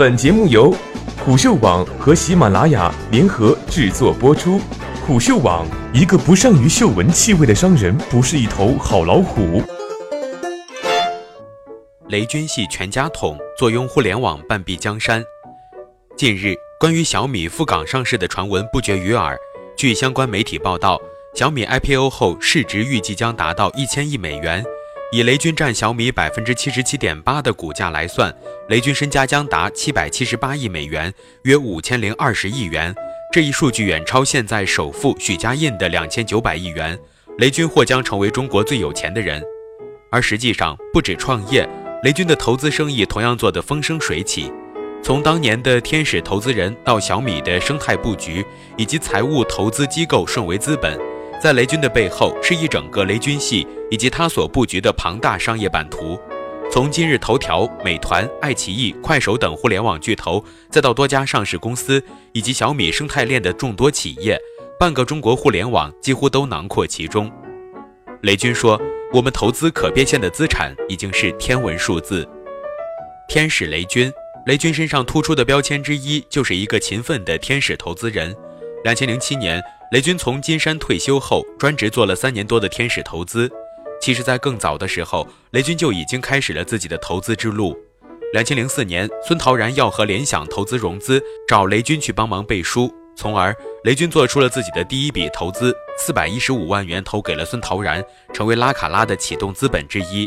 本节目由虎嗅网和喜马拉雅联合制作播出。虎嗅网：一个不善于嗅闻气味的商人，不是一头好老虎。雷军系全家桶，坐拥互联网半壁江山。近日，关于小米赴港上市的传闻不绝于耳。据相关媒体报道，小米 IPO 后市值预计将达到一千亿美元。以雷军占小米百分之七十七点八的股价来算，雷军身家将达七百七十八亿美元，约五千零二十亿元。这一数据远超现在首富许家印的两千九百亿元。雷军或将成为中国最有钱的人。而实际上，不止创业。雷军的投资生意同样做得风生水起，从当年的天使投资人到小米的生态布局，以及财务投资机构顺为资本，在雷军的背后是一整个雷军系以及他所布局的庞大商业版图。从今日头条、美团、爱奇艺、快手等互联网巨头，再到多家上市公司以及小米生态链的众多企业，半个中国互联网几乎都囊括其中。雷军说。我们投资可变现的资产已经是天文数字。天使雷军，雷军身上突出的标签之一就是一个勤奋的天使投资人。两千零七年，雷军从金山退休后，专职做了三年多的天使投资。其实，在更早的时候，雷军就已经开始了自己的投资之路。两千零四年，孙陶然要和联想投资融资，找雷军去帮忙背书。从而，雷军做出了自己的第一笔投资，四百一十五万元投给了孙陶然，成为拉卡拉的启动资本之一。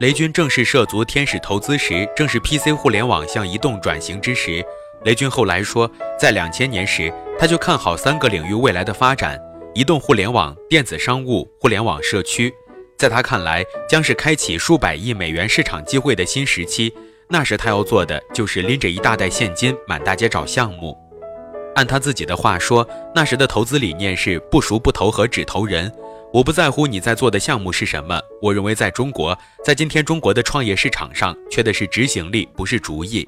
雷军正式涉足天使投资时，正是 PC 互联网向移动转型之时。雷军后来说，在两千年时，他就看好三个领域未来的发展：移动互联网、电子商务、互联网社区。在他看来，将是开启数百亿美元市场机会的新时期。那时他要做的就是拎着一大袋现金满大街找项目。按他自己的话说，那时的投资理念是不熟不投和只投人。我不在乎你在做的项目是什么，我认为在中国，在今天中国的创业市场上，缺的是执行力，不是主意。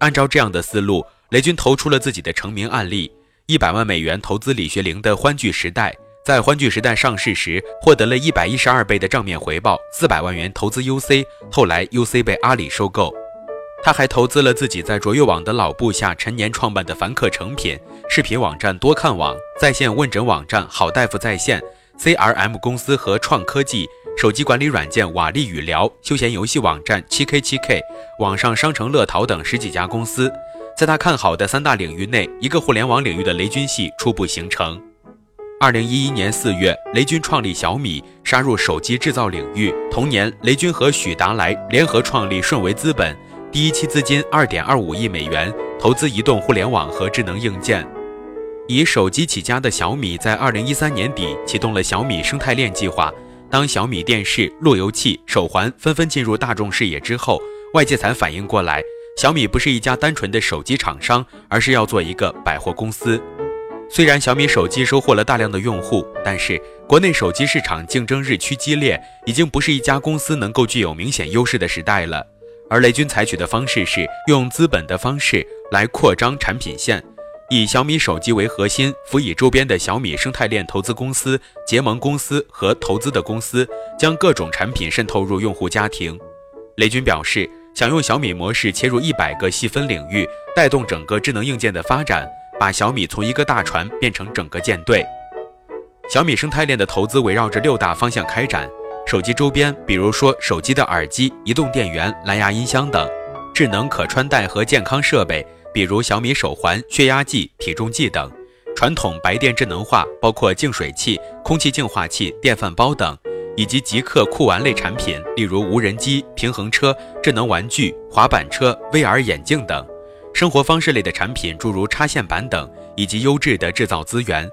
按照这样的思路，雷军投出了自己的成名案例：一百万美元投资李学凌的欢聚时代，在欢聚时代上市时，获得了一百一十二倍的账面回报；四百万元投资 UC，后来 UC 被阿里收购。他还投资了自己在卓越网的老部下陈年创办的凡客诚品、视频网站多看网、在线问诊网站好大夫在线、CRM 公司和创科技、手机管理软件瓦力语聊、休闲游戏网站七 K 七 K、网上商城乐淘等十几家公司。在他看好的三大领域内，一个互联网领域的雷军系初步形成。二零一一年四月，雷军创立小米，杀入手机制造领域。同年，雷军和许达来联合创立顺为资本。第一期资金二点二五亿美元，投资移动互联网和智能硬件。以手机起家的小米，在二零一三年底启动了小米生态链计划。当小米电视、路由器、手环纷纷进入大众视野之后，外界才反应过来，小米不是一家单纯的手机厂商，而是要做一个百货公司。虽然小米手机收获了大量的用户，但是国内手机市场竞争日趋激烈，已经不是一家公司能够具有明显优势的时代了。而雷军采取的方式是用资本的方式来扩张产品线，以小米手机为核心，辅以周边的小米生态链投资公司、结盟公司和投资的公司，将各种产品渗透入用户家庭。雷军表示，想用小米模式切入一百个细分领域，带动整个智能硬件的发展，把小米从一个大船变成整个舰队。小米生态链的投资围绕着六大方向开展。手机周边，比如说手机的耳机、移动电源、蓝牙音箱等；智能可穿戴和健康设备，比如小米手环、血压计、体重计等；传统白电智能化，包括净水器、空气净化器、电饭煲等；以及极客酷玩类产品，例如无人机、平衡车、智能玩具、滑板车、VR 眼镜等；生活方式类的产品，诸如插线板等，以及优质的制造资源。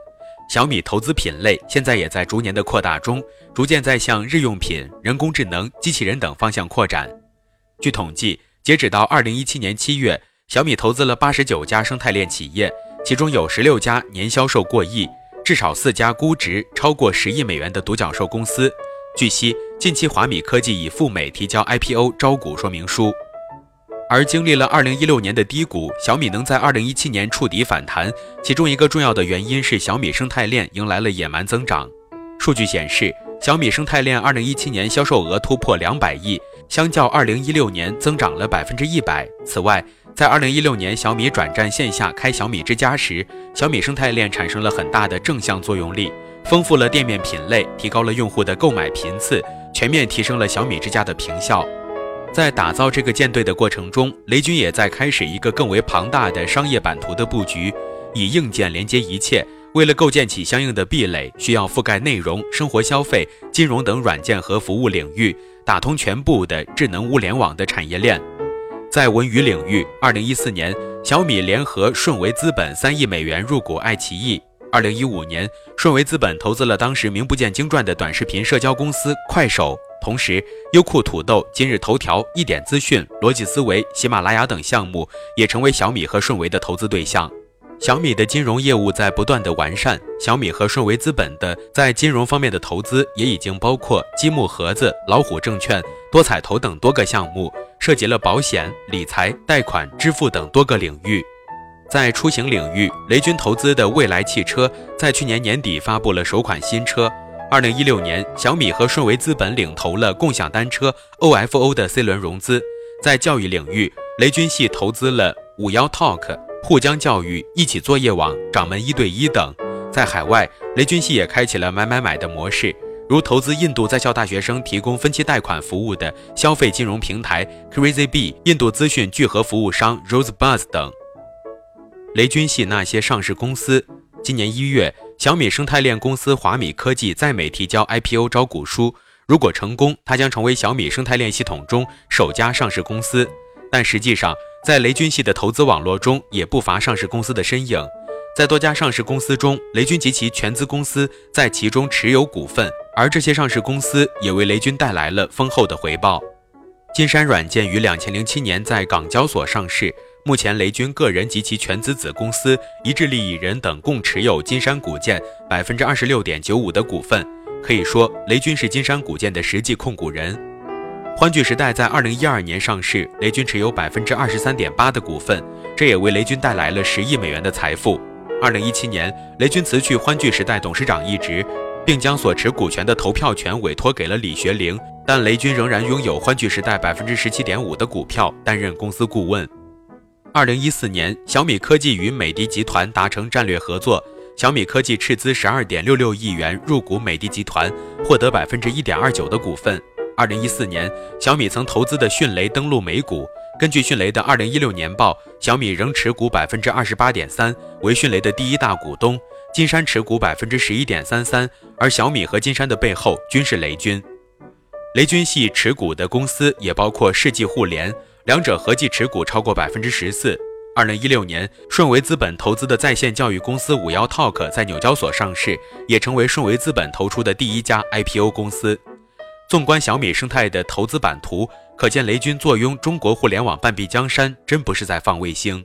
小米投资品类现在也在逐年的扩大中，逐渐在向日用品、人工智能、机器人等方向扩展。据统计，截止到二零一七年七月，小米投资了八十九家生态链企业，其中有十六家年销售过亿，至少四家估值超过十亿美元的独角兽公司。据悉，近期华米科技已赴美提交 IPO 招股说明书。而经历了二零一六年的低谷，小米能在二零一七年触底反弹，其中一个重要的原因是小米生态链迎来了野蛮增长。数据显示，小米生态链二零一七年销售额突破两百亿，相较二零一六年增长了百分之一百。此外，在2016年小米转战线下开小米之家时，小米生态链产生了很大的正向作用力，丰富了店面品类，提高了用户的购买频次，全面提升了小米之家的平效。在打造这个舰队的过程中，雷军也在开始一个更为庞大的商业版图的布局，以硬件连接一切。为了构建起相应的壁垒，需要覆盖内容、生活消费、金融等软件和服务领域，打通全部的智能物联网的产业链。在文娱领域，二零一四年，小米联合顺为资本三亿美元入股爱奇艺。二零一五年，顺为资本投资了当时名不见经传的短视频社交公司快手。同时，优酷土豆、今日头条、一点资讯、逻辑思维、喜马拉雅等项目也成为小米和顺为的投资对象。小米的金融业务在不断的完善，小米和顺为资本的在金融方面的投资也已经包括积木盒子、老虎证券、多彩投等多个项目，涉及了保险、理财、贷款、支付等多个领域。在出行领域，雷军投资的蔚来汽车在去年年底发布了首款新车。二零一六年，小米和顺为资本领投了共享单车 OFO 的 C 轮融资。在教育领域，雷军系投资了五幺 Talk。沪江教育、一起作业网、掌门一对一等，在海外，雷军系也开启了买买买的模式，如投资印度在校大学生提供分期贷款服务的消费金融平台 CrazyB、印度资讯聚合服务商 Rosebud 等。雷军系那些上市公司，今年一月，小米生态链公司华米科技在美提交 IPO 招股书，如果成功，它将成为小米生态链系统中首家上市公司，但实际上。在雷军系的投资网络中，也不乏上市公司的身影。在多家上市公司中，雷军及其全资公司在其中持有股份，而这些上市公司也为雷军带来了丰厚的回报。金山软件于两千零七年在港交所上市，目前雷军个人及其全资子公司、一致利益人等共持有金山股件百分之二十六点九五的股份，可以说雷军是金山股件的实际控股人。欢聚时代在二零一二年上市，雷军持有百分之二十三点八的股份，这也为雷军带来了十亿美元的财富。二零一七年，雷军辞去欢聚时代董事长一职，并将所持股权的投票权委托给了李学凌，但雷军仍然拥有欢聚时代百分之十七点五的股票，担任公司顾问。二零一四年，小米科技与美的集团达成战略合作，小米科技斥资十二点六六亿元入股美的集团，获得百分之一点二九的股份。二零一四年，小米曾投资的迅雷登陆美股。根据迅雷的二零一六年报，小米仍持股百分之二十八点三，为迅雷的第一大股东。金山持股百分之十一点三三，而小米和金山的背后均是雷军。雷军系持股的公司也包括世纪互联，两者合计持股超过百分之十四。二零一六年，顺为资本投资的在线教育公司五幺 Talk 在纽交所上市，也成为顺为资本投出的第一家 IPO 公司。纵观小米生态的投资版图，可见雷军坐拥中国互联网半壁江山，真不是在放卫星。